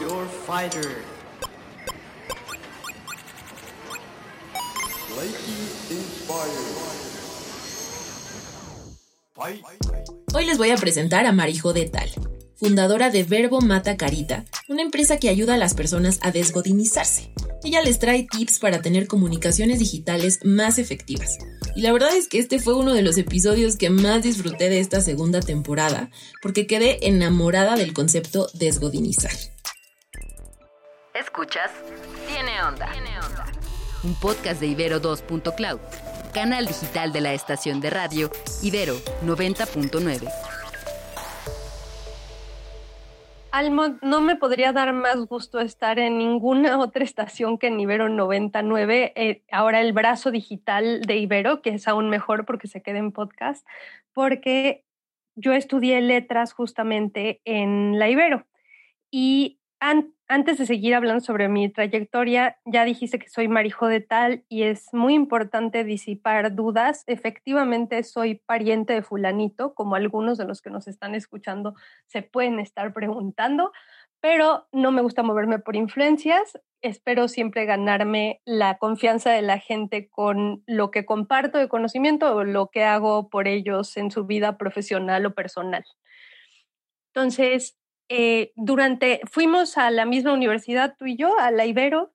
your fighter. Hoy les voy a presentar a Marijo de Tal, fundadora de Verbo Mata Carita, una empresa que ayuda a las personas a desgodinizarse. Ella les trae tips para tener comunicaciones digitales más efectivas. Y la verdad es que este fue uno de los episodios que más disfruté de esta segunda temporada, porque quedé enamorada del concepto desgodinizar. Escuchas, tiene onda. Un podcast de Ibero 2.cloud, canal digital de la estación de radio Ibero 90.9. Almo, no me podría dar más gusto estar en ninguna otra estación que en Ibero 99. Eh, ahora el brazo digital de Ibero, que es aún mejor porque se queda en podcast, porque yo estudié letras justamente en la Ibero. Y antes de seguir hablando sobre mi trayectoria, ya dijiste que soy marijo de tal y es muy importante disipar dudas. Efectivamente, soy pariente de fulanito, como algunos de los que nos están escuchando se pueden estar preguntando, pero no me gusta moverme por influencias. Espero siempre ganarme la confianza de la gente con lo que comparto de conocimiento o lo que hago por ellos en su vida profesional o personal. Entonces, eh, durante, fuimos a la misma universidad tú y yo, a la Ibero,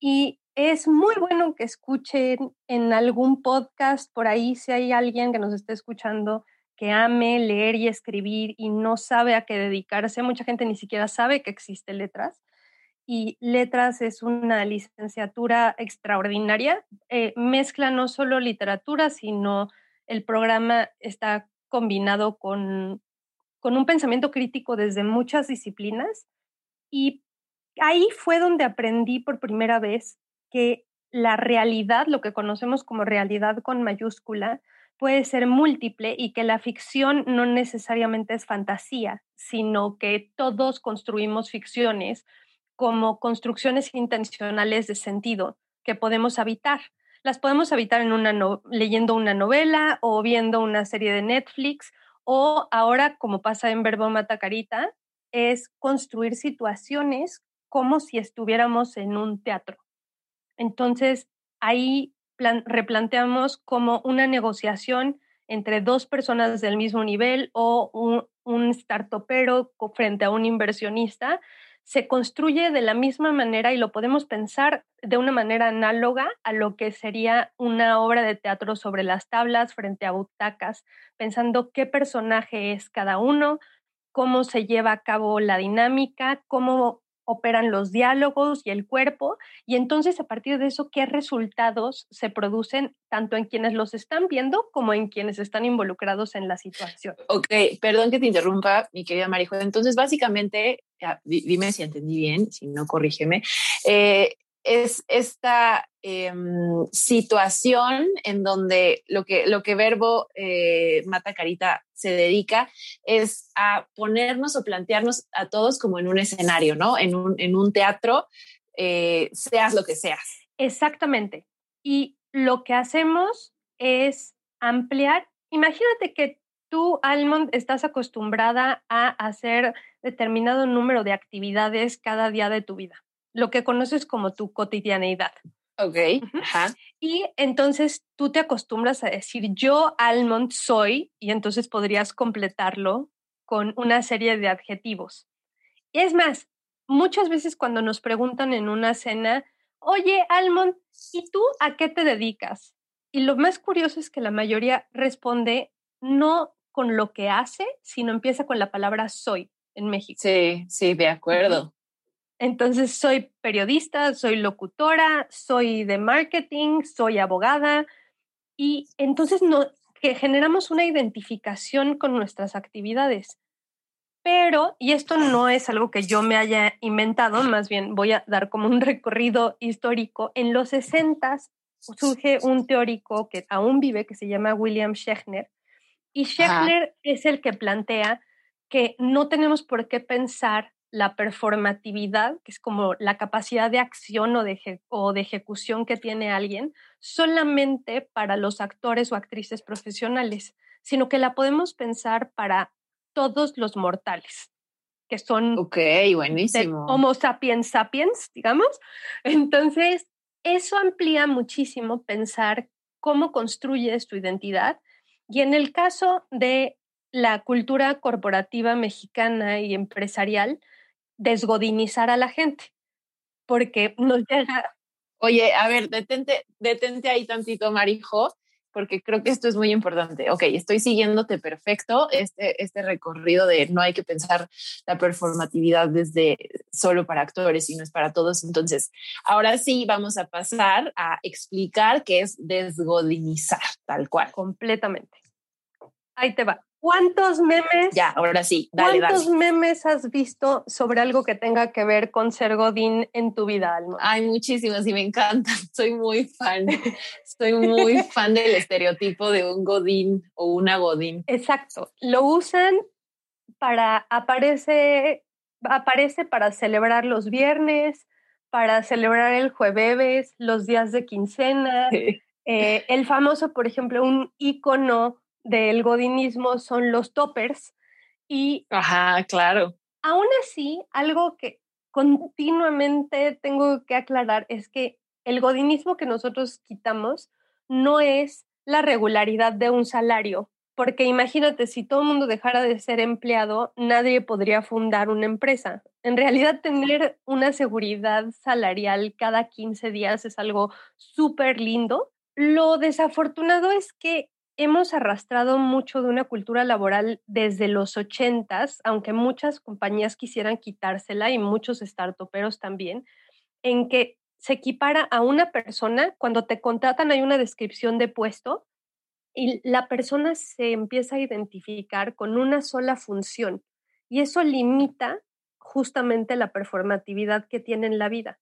y es muy bueno que escuchen en algún podcast por ahí, si hay alguien que nos esté escuchando que ame leer y escribir y no sabe a qué dedicarse. Mucha gente ni siquiera sabe que existe letras. Y letras es una licenciatura extraordinaria. Eh, mezcla no solo literatura, sino el programa está combinado con con un pensamiento crítico desde muchas disciplinas y ahí fue donde aprendí por primera vez que la realidad, lo que conocemos como realidad con mayúscula, puede ser múltiple y que la ficción no necesariamente es fantasía, sino que todos construimos ficciones como construcciones intencionales de sentido que podemos habitar. Las podemos habitar en una leyendo una novela o viendo una serie de Netflix o ahora, como pasa en Verbo Mata Carita, es construir situaciones como si estuviéramos en un teatro. Entonces, ahí replanteamos como una negociación entre dos personas del mismo nivel o un, un startupero frente a un inversionista se construye de la misma manera y lo podemos pensar de una manera análoga a lo que sería una obra de teatro sobre las tablas frente a butacas, pensando qué personaje es cada uno, cómo se lleva a cabo la dinámica, cómo operan los diálogos y el cuerpo, y entonces a partir de eso, qué resultados se producen tanto en quienes los están viendo como en quienes están involucrados en la situación. Ok, perdón que te interrumpa, mi querida Marijo. Entonces, básicamente, dime si entendí bien, si no, corrígeme. Eh, es esta em, situación en donde lo que, lo que Verbo eh, Mata Carita se dedica es a ponernos o plantearnos a todos como en un escenario, ¿no? En un, en un teatro, eh, seas lo que seas. Exactamente. Y lo que hacemos es ampliar. Imagínate que tú, Almond, estás acostumbrada a hacer determinado número de actividades cada día de tu vida lo que conoces como tu cotidianeidad. Ok. Y entonces tú te acostumbras a decir yo almond soy y entonces podrías completarlo con una serie de adjetivos. Y es más, muchas veces cuando nos preguntan en una cena, oye almond, ¿y tú a qué te dedicas? Y lo más curioso es que la mayoría responde no con lo que hace, sino empieza con la palabra soy en México. Sí, sí, de acuerdo. Entonces, soy periodista, soy locutora, soy de marketing, soy abogada y entonces no, que generamos una identificación con nuestras actividades. Pero, y esto no es algo que yo me haya inventado, más bien voy a dar como un recorrido histórico. En los 60 surge un teórico que aún vive, que se llama William Schechner, y Schechner es el que plantea que no tenemos por qué pensar la performatividad, que es como la capacidad de acción o de, o de ejecución que tiene alguien, solamente para los actores o actrices profesionales, sino que la podemos pensar para todos los mortales, que son ok, buenísimo. Homo sapiens sapiens, digamos. Entonces, eso amplía muchísimo pensar cómo construyes tu identidad. Y en el caso de la cultura corporativa mexicana y empresarial, desgodinizar a la gente, porque nos llega... Oye, a ver, detente, detente ahí tantito, Marijo, porque creo que esto es muy importante. Ok, estoy siguiéndote perfecto, este, este recorrido de no hay que pensar la performatividad desde solo para actores, sino es para todos. Entonces, ahora sí vamos a pasar a explicar qué es desgodinizar, tal cual. Completamente. Ahí te va. ¿Cuántos memes? Ya, ahora sí, dale, ¿Cuántos memes has visto sobre algo que tenga que ver con ser Godín en tu vida, Alma? Hay muchísimos y me encantan. Soy muy fan. Soy muy fan del estereotipo de un Godín o una Godín. Exacto. Lo usan para, aparece, aparece para celebrar los viernes, para celebrar el jueves, los días de quincena. Eh, el famoso, por ejemplo, un icono del godinismo son los toppers y... Ajá, claro. Aún así, algo que continuamente tengo que aclarar es que el godinismo que nosotros quitamos no es la regularidad de un salario, porque imagínate, si todo el mundo dejara de ser empleado, nadie podría fundar una empresa. En realidad, tener una seguridad salarial cada 15 días es algo súper lindo. Lo desafortunado es que hemos arrastrado mucho de una cultura laboral desde los ochentas, aunque muchas compañías quisieran quitársela y muchos startuperos también, en que se equipara a una persona, cuando te contratan hay una descripción de puesto y la persona se empieza a identificar con una sola función y eso limita justamente la performatividad que tiene en la vida.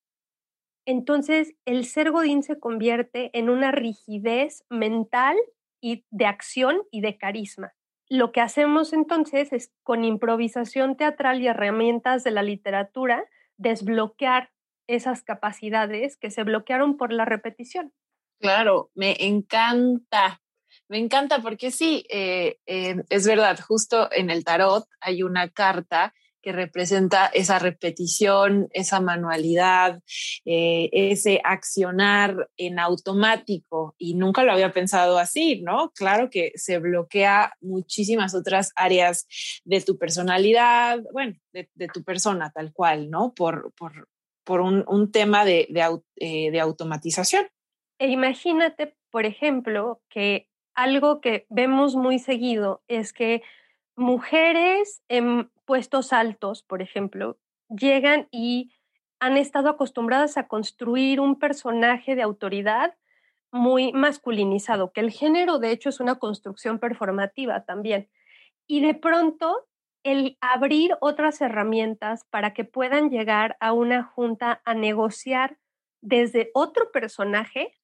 Entonces, el ser Godín se convierte en una rigidez mental y de acción y de carisma. Lo que hacemos entonces es con improvisación teatral y herramientas de la literatura desbloquear esas capacidades que se bloquearon por la repetición. Claro, me encanta. Me encanta porque sí, eh, eh, es verdad, justo en el tarot hay una carta que representa esa repetición, esa manualidad, eh, ese accionar en automático. Y nunca lo había pensado así, ¿no? Claro que se bloquea muchísimas otras áreas de tu personalidad, bueno, de, tu persona tal cual, ¿no? Por, por, por un, tema de, eh, de automatización. E imagínate, por ejemplo, que algo que vemos muy seguido es que mujeres puestos altos, por ejemplo, llegan y han estado acostumbradas a construir un personaje de autoridad muy masculinizado, que el género de hecho es una construcción performativa también. Y de pronto el abrir otras herramientas para que puedan llegar a una junta a negociar desde otro personaje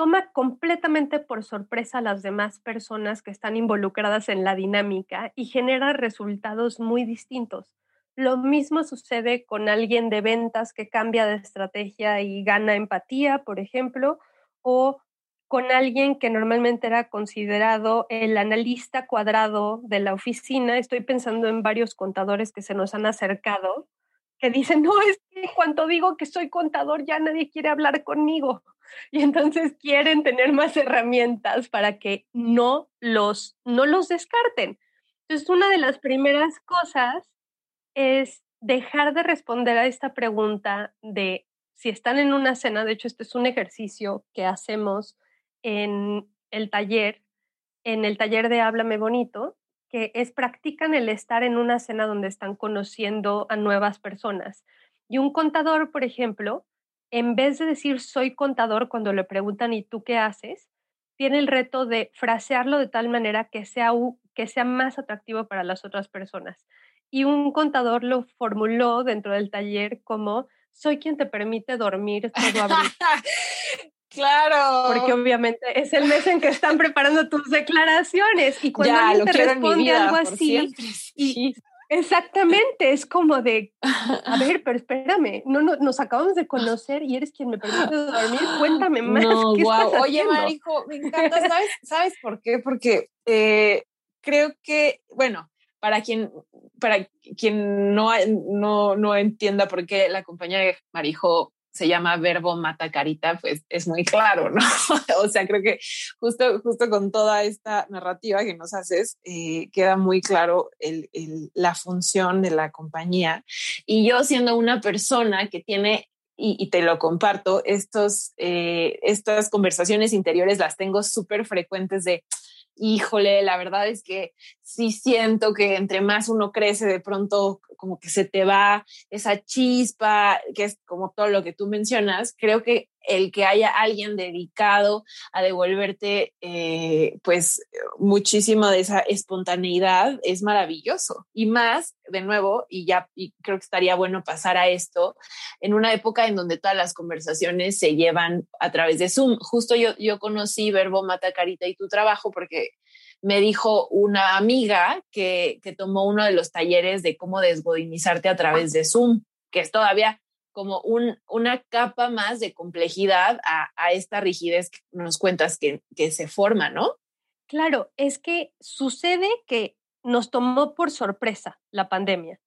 toma completamente por sorpresa a las demás personas que están involucradas en la dinámica y genera resultados muy distintos. Lo mismo sucede con alguien de ventas que cambia de estrategia y gana empatía, por ejemplo, o con alguien que normalmente era considerado el analista cuadrado de la oficina. Estoy pensando en varios contadores que se nos han acercado, que dicen, no, es que cuando digo que soy contador ya nadie quiere hablar conmigo. y entonces quieren tener más herramientas para que no los, no los descarten. Entonces, una de las primeras cosas es dejar de responder a esta pregunta de si están en una cena, de hecho este es un ejercicio que hacemos en el taller, en el taller de Háblame Bonito, que es practican el estar en una cena donde están conociendo a nuevas personas. Y un contador, por ejemplo, en vez de decir soy contador cuando le preguntan ¿y tú qué haces? Tiene el reto de frasearlo de tal manera que sea, que sea más atractivo para las otras personas. Y un contador lo formuló dentro del taller como soy quien te permite dormir todo abril. Claro. Porque obviamente es el mes en que están preparando tus declaraciones y cuando alguien te responde algo así y, Exactamente, es como de, a ver, pero espérame, no, no, nos acabamos de conocer y eres quien me permite dormir, cuéntame más. No, wow. Oye, Marijo, me encanta, ¿sabes, ¿sabes por qué? Porque eh, creo que, bueno, para quien para quien no, no, no entienda por qué la compañía de Marijo se llama verbo mata carita, pues es muy claro, ¿no? o sea, creo que justo, justo con toda esta narrativa que nos haces, eh, queda muy claro la función de la compañía. Y yo siendo una persona que tiene y, te lo comparto, estos, eh, estas conversaciones interiores las tengo súper frecuentes de, híjole, la verdad es que sí siento que entre más uno crece, de pronto como que se te va esa chispa, que es como todo lo que tú mencionas. Creo que el que haya alguien dedicado a devolverte eh, pues muchísimo de esa espontaneidad es maravilloso. Y más, de nuevo, y ya creo que estaría bueno pasar a esto, en una época en donde todas las conversaciones se llevan a través de Zoom. Justo yo, yo conocí Verbo Mata Carita y tu trabajo porque me dijo una amiga que, que tomó uno de los talleres de cómo desgodinizarte a través de Zoom, que es todavía como un, una capa más de complejidad a, a, esta rigidez que nos cuentas que, que se forma, ¿no? Claro, es que sucede que nos tomó por sorpresa la pandemia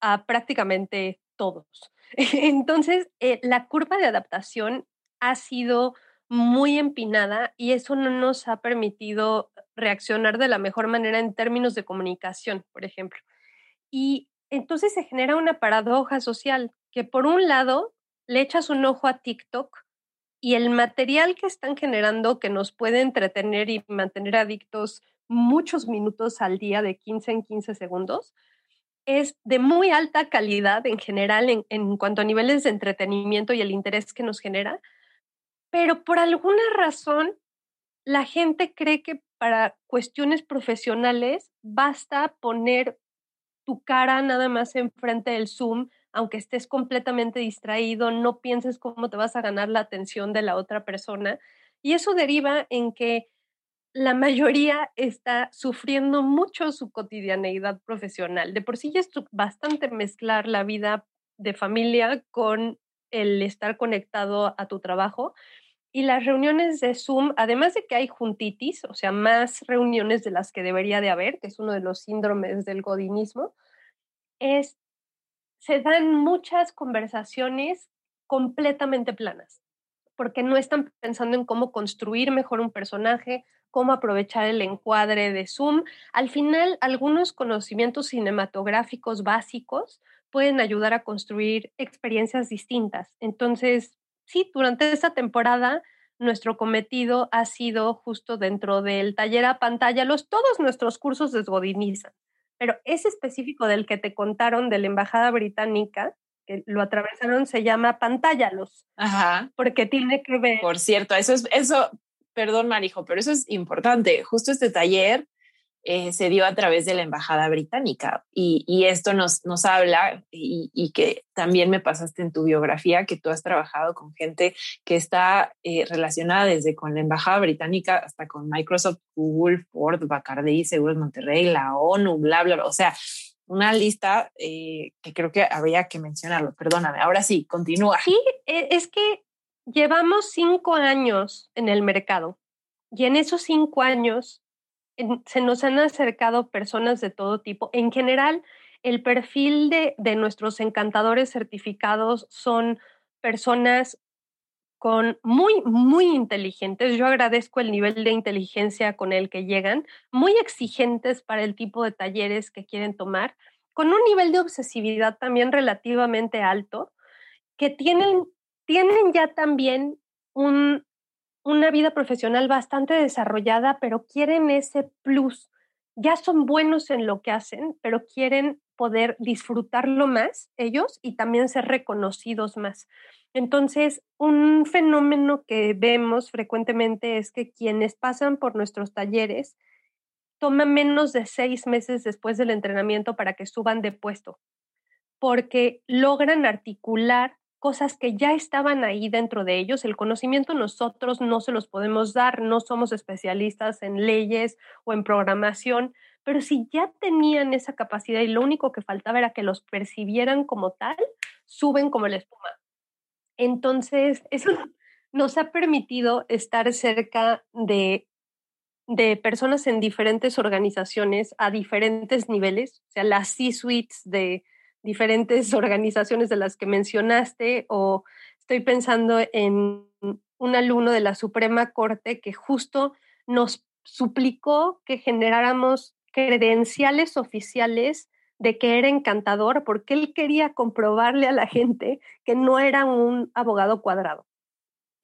a prácticamente todos. Entonces, eh, la curva de adaptación ha sido muy empinada y eso no nos ha permitido reaccionar de la mejor manera en términos de comunicación, por ejemplo. Y entonces se genera una paradoja social que por un lado le echas un ojo a TikTok y el material que están generando que nos puede entretener y mantener adictos muchos minutos al día de 15 en 15 segundos es de muy alta calidad en general en, en cuanto a niveles de entretenimiento y el interés que nos genera, pero por alguna razón la gente cree que para cuestiones profesionales basta poner tu cara nada más enfrente del Zoom, aunque estés completamente distraído, no pienses cómo te vas a ganar la atención de la otra persona. Y eso deriva en que la mayoría está sufriendo mucho su cotidianeidad profesional. De por sí ya es bastante mezclar la vida de familia con el estar conectado a tu trabajo, y las reuniones de Zoom, además de que hay juntitis, o sea, más reuniones de las que debería de haber, que es uno de los síndromes del godinismo, es, se dan muchas conversaciones completamente planas, porque no están pensando en cómo construir mejor un personaje, cómo aprovechar el encuadre de Zoom. Al final, algunos conocimientos cinematográficos básicos pueden ayudar a construir experiencias distintas. Entonces, sí, durante esta temporada nuestro cometido ha sido justo dentro del taller a pantalla. Los, todos nuestros cursos desgodinizan, pero ese específico del que te contaron de la Embajada Británica, que lo atravesaron, se llama Pantallalos. Ajá. Porque tiene que ver. Por cierto, eso es, eso, perdón, Marijo, pero eso es importante. Justo este taller eh, se dio a través de la Embajada Británica. Y, esto nos, nos habla, y, que también me pasaste en tu biografía, que tú has trabajado con gente que está eh, relacionada desde con la Embajada Británica hasta con Microsoft, Google, Ford, Bacardi, Seguros Monterrey, la ONU, bla, bla, bla. O sea, una lista eh, que creo que habría que mencionarlo. Perdóname, ahora sí, continúa. Sí, e, es que llevamos cinco años en el mercado y en esos cinco años se nos han acercado personas de todo tipo. En general, el perfil de, de nuestros encantadores certificados son personas con muy, muy inteligentes. Yo agradezco el nivel de inteligencia con el que llegan, muy exigentes para el tipo de talleres que quieren tomar, con un nivel de obsesividad también relativamente alto, que tienen, tienen ya también un, una vida profesional bastante desarrollada, pero quieren ese plus. Ya son buenos en lo que hacen, pero quieren poder disfrutarlo más ellos y también ser reconocidos más. Entonces, un fenómeno que vemos frecuentemente es que quienes pasan por nuestros talleres toman menos de seis meses después del entrenamiento para que suban de puesto, porque logran articular cosas que ya estaban ahí dentro de ellos. El conocimiento nosotros no se los podemos dar, no somos especialistas en leyes o en programación, pero si ya tenían esa capacidad y lo único que faltaba era que los percibieran como tal, suben como la espuma. Entonces, eso nos ha permitido estar cerca de de personas en diferentes organizaciones a diferentes niveles, o sea, las C-suites de diferentes organizaciones de las que mencionaste, o estoy pensando en un alumno de la Suprema Corte que justo nos suplicó que generáramos credenciales oficiales de que era encantador porque él quería comprobarle a la gente que no era un abogado cuadrado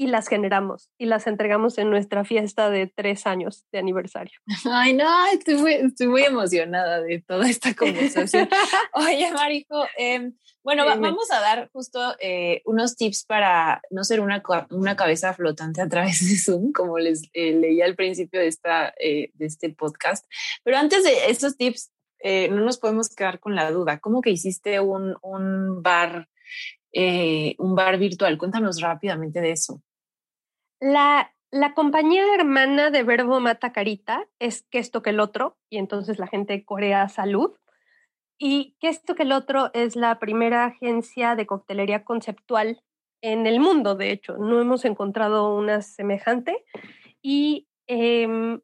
y las generamos y las entregamos en nuestra fiesta de tres años de aniversario. Ay, no, estoy muy, estoy muy emocionada de toda esta conversación. Oye, Marijo, em, bueno, vamos a dar justo eh, unos tips para no ser una, una cabeza flotante a través de Zoom, como les eh, leí al principio de, esta, eh, de este podcast. Pero antes de estos tips, no nos podemos quedar con la duda. ¿Cómo que hiciste un, un bar? un bar virtual. Cuéntanos rápidamente de eso. La, compañía hermana de Verbo Mata Carita es que esto que el otro, y entonces la gente corea salud. Y que esto que el otro es la primera agencia de coctelería conceptual en el mundo, de hecho. No hemos encontrado una semejante. Y em,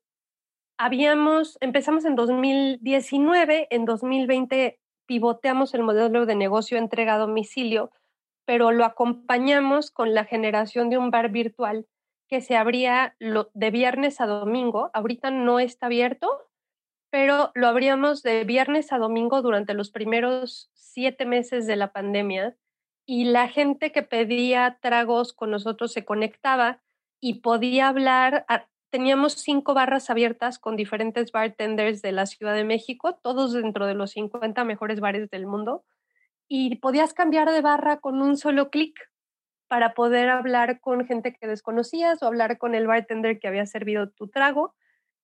habíamos, empezamos en 2019, en 2020 pivoteamos el modelo de negocio entrega a domicilio, pero lo acompañamos con la generación de un bar virtual que se abría de viernes a domingo. Ahorita no está abierto, pero lo abríamos de viernes a domingo durante los primeros siete meses de la pandemia y la gente que pedía tragos con nosotros se conectaba y podía hablar. teníamos cinco barras abiertas con diferentes bartenders de la Ciudad de México, todos dentro de los 50 mejores bares del mundo, y podías cambiar de barra con un solo clic para poder hablar con gente que desconocías o hablar con el bartender que había servido tu trago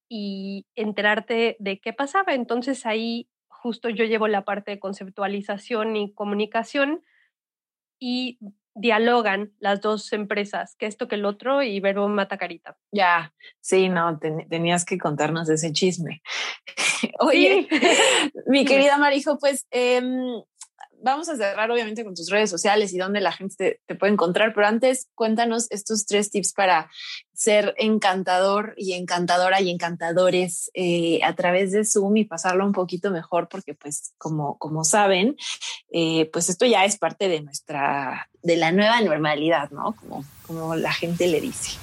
y enterarte de qué pasaba. Entonces ahí justo yo llevo la parte de conceptualización y comunicación y dialogan las dos empresas, que esto que el otro y Verbo Mata Carita. Ya, sí, no, tenías que contarnos ese chisme. Oye, mi querida Marijo, pues em, vamos a cerrar obviamente con tus redes sociales y dónde la gente te, puede encontrar, pero antes cuéntanos estos tres tips para ser encantador y encantadora y encantadores eh, a través de Zoom y pasarlo un poquito mejor porque pues como, como saben, eh, pues esto ya es parte de nuestra, de la nueva normalidad, ¿no? Como, como la gente le dice.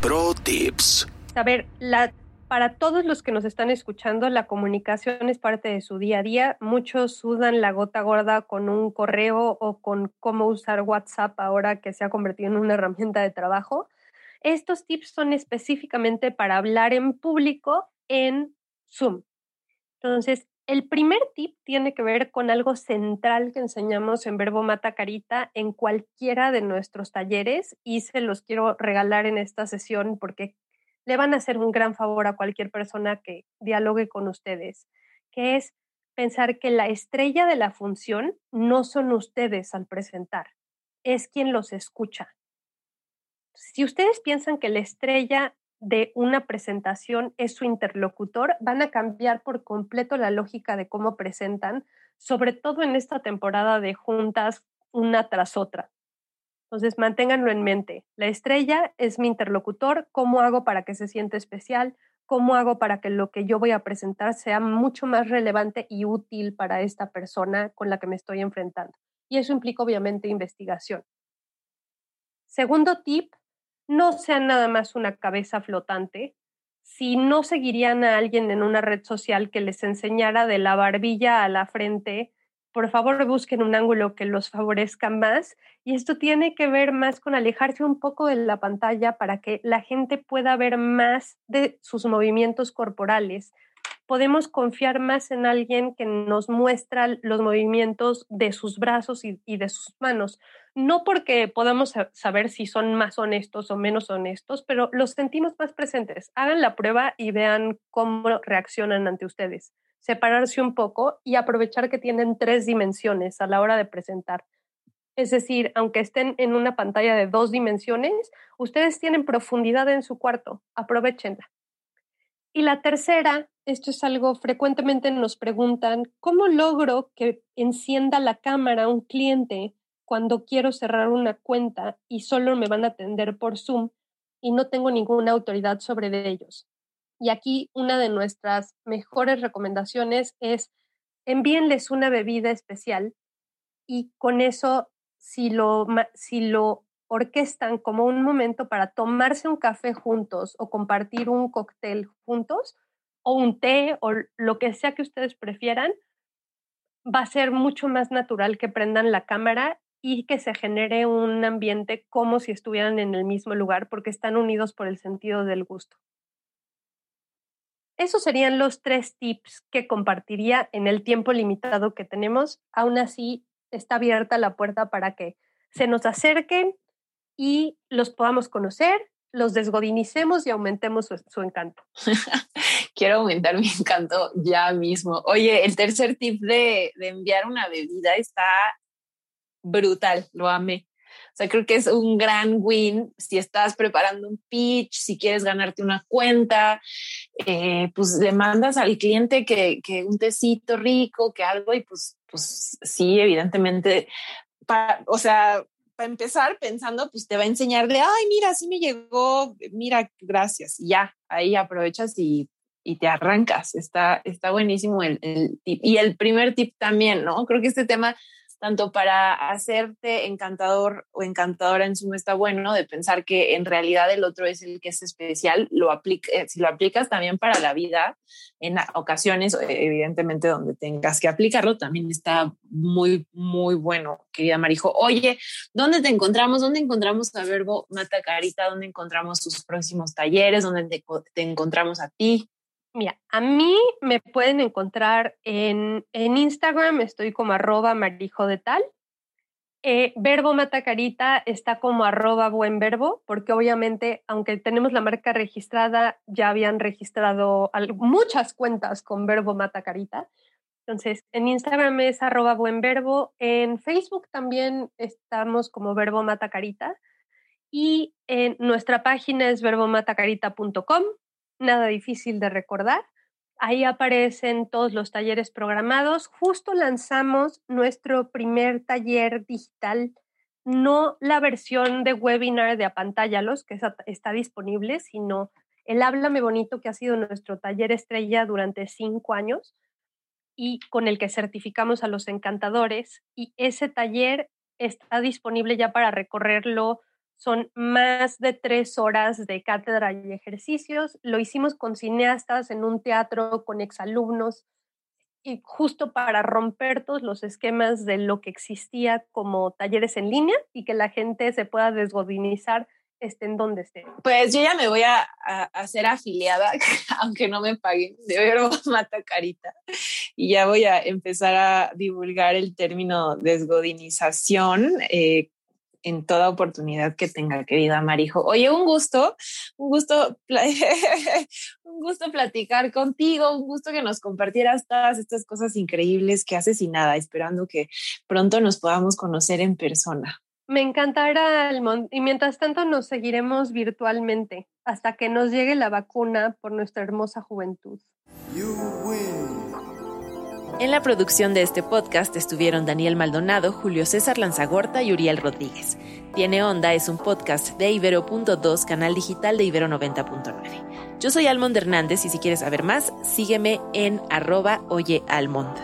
Pro Tips. A ver, la para todos los que nos están escuchando, la comunicación es parte de su día a día. Muchos sudan la gota gorda con un correo o con cómo usar WhatsApp ahora que se ha convertido en una herramienta de trabajo. Estos tips son específicamente para hablar en público en Zoom. Entonces, el primer tip tiene que ver con algo central que enseñamos en Verbo Mata Carita en cualquiera de nuestros talleres y se los quiero regalar en esta sesión porque le van a hacer un gran favor a cualquier persona que dialogue con ustedes, que es pensar que la estrella de la función no son ustedes al presentar, es quien los escucha. Si ustedes piensan que la estrella de una presentación es su interlocutor, van a cambiar por completo la lógica de cómo presentan, sobre todo en esta temporada de juntas una tras otra. Entonces, manténganlo en mente. La estrella es mi interlocutor. ¿Cómo hago para que se sienta especial? ¿Cómo hago para que lo que yo voy a presentar sea mucho más relevante y útil para esta persona con la que me estoy enfrentando? Y eso implica obviamente investigación. Segundo tip, no sean nada más una cabeza flotante. Si no seguirían a alguien en una red social que les enseñara de la barbilla a la frente por favor busquen un ángulo que los favorezca más. Y esto tiene que ver más con alejarse un poco de la pantalla para que la gente pueda ver más de sus movimientos corporales. Podemos confiar más en alguien que nos muestra los movimientos de sus brazos y, de sus manos. No porque podamos saber si son más honestos o menos honestos, pero los sentimos más presentes. Hagan la prueba y vean cómo reaccionan ante ustedes separarse un poco y aprovechar que tienen tres dimensiones a la hora de presentar. Es decir, aunque estén en una pantalla de dos dimensiones, ustedes tienen profundidad en su cuarto, aprovechenla. Y la tercera, esto es algo frecuentemente nos preguntan, ¿cómo logro que encienda la cámara un cliente cuando quiero cerrar una cuenta y solo me van a atender por Zoom? y no tengo ninguna autoridad sobre ellos. Y aquí una de nuestras mejores recomendaciones es envíenles una bebida especial y con eso, si lo, si lo orquestan como un momento para tomarse un café juntos o compartir un cóctel juntos o un té o lo que sea que ustedes prefieran, va a ser mucho más natural que prendan la cámara y que se genere un ambiente como si estuvieran en el mismo lugar porque están unidos por el sentido del gusto. Esos serían los tres tips que compartiría en el tiempo limitado que tenemos. Aún así, está abierta la puerta para que se nos acerquen y los podamos conocer, los desgodinicemos y aumentemos su, encanto. Quiero aumentar mi encanto ya mismo. Oye, el tercer tip de, enviar una bebida está brutal, lo amé. Sea, creo que es un gran win si estás preparando un pitch, si quieres ganarte una cuenta, eh, pues le mandas al cliente que, que, un tecito rico, que algo, y pues, pues sí, evidentemente, o sea, para empezar pensando, pues te va a enseñar de, ay, mira, sí me llegó, mira, gracias, y ya, ahí aprovechas y, y te arrancas. Está, está buenísimo el tip. Y el primer tip también, ¿no? Creo que este tema tanto para hacerte encantador o encantadora en sumo está bueno, de pensar que en realidad el otro es el que es especial, lo aplica, eh, si lo aplicas también para la vida, en ocasiones, eh, evidentemente, donde tengas que aplicarlo, también está muy, muy bueno, querida Marijo. Oye, ¿dónde te encontramos? ¿Dónde encontramos a Verbo Mata Carita? ¿Dónde encontramos tus próximos talleres? ¿Dónde te encontramos a ti? Mira, a mí me pueden encontrar en, en Instagram, estoy como arroba marijo de tal. Eh, verbo Matacarita está como arroba buen verbo, porque obviamente, aunque tenemos la marca registrada, ya habían registrado muchas cuentas con verbo Matacarita. Entonces, en Instagram es arroba buen verbo, en Facebook también estamos como verbo Matacarita y en nuestra página es verbomatacarita.com nada difícil de recordar. Ahí aparecen todos los talleres programados. Justo lanzamos nuestro primer taller digital, no la versión de webinar de apantállalos, que está disponible, sino el Háblame Bonito, que ha sido nuestro taller estrella durante cinco años y con el que certificamos a los encantadores. Y ese taller está disponible ya para recorrerlo son más de tres horas de cátedra y ejercicios. Lo hicimos con cineastas en un teatro, con exalumnos, y justo para romper todos los esquemas de lo que existía como talleres en línea y que la gente se pueda desgodinizar estén donde esté. Pues yo ya me voy a, hacer afiliada, aunque no me paguen, de verbo mata carita. Y ya voy a empezar a divulgar el término desgodinización eh, en toda oportunidad que tenga, querida Marijo. Oye, un gusto, un gusto, un gusto platicar contigo, un gusto que nos compartieras todas estas cosas increíbles que haces y nada, esperando que pronto nos podamos conocer en persona. Me encantará, Almond, y mientras tanto nos seguiremos virtualmente hasta que nos llegue la vacuna por nuestra hermosa juventud. En la producción de este podcast estuvieron Daniel Maldonado, Julio César Lanzagorta y Uriel Rodríguez. Tiene Onda es un podcast de Ibero.2, canal digital de Ibero 90.9. Yo soy Almond Hernández y si quieres saber más, sígueme en arroba oyealmond.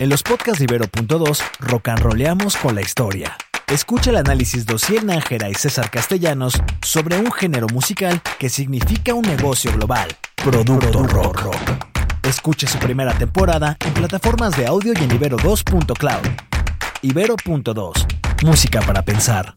En los podcasts de Ibero.2, rock and rollamos con la historia. Escucha el análisis de Ociel Nájera y César Castellanos sobre un género musical que significa un negocio global, Producto rock. Escuche su primera temporada en plataformas de audio y en Ibero2.cloud. Ibero.2, música para pensar.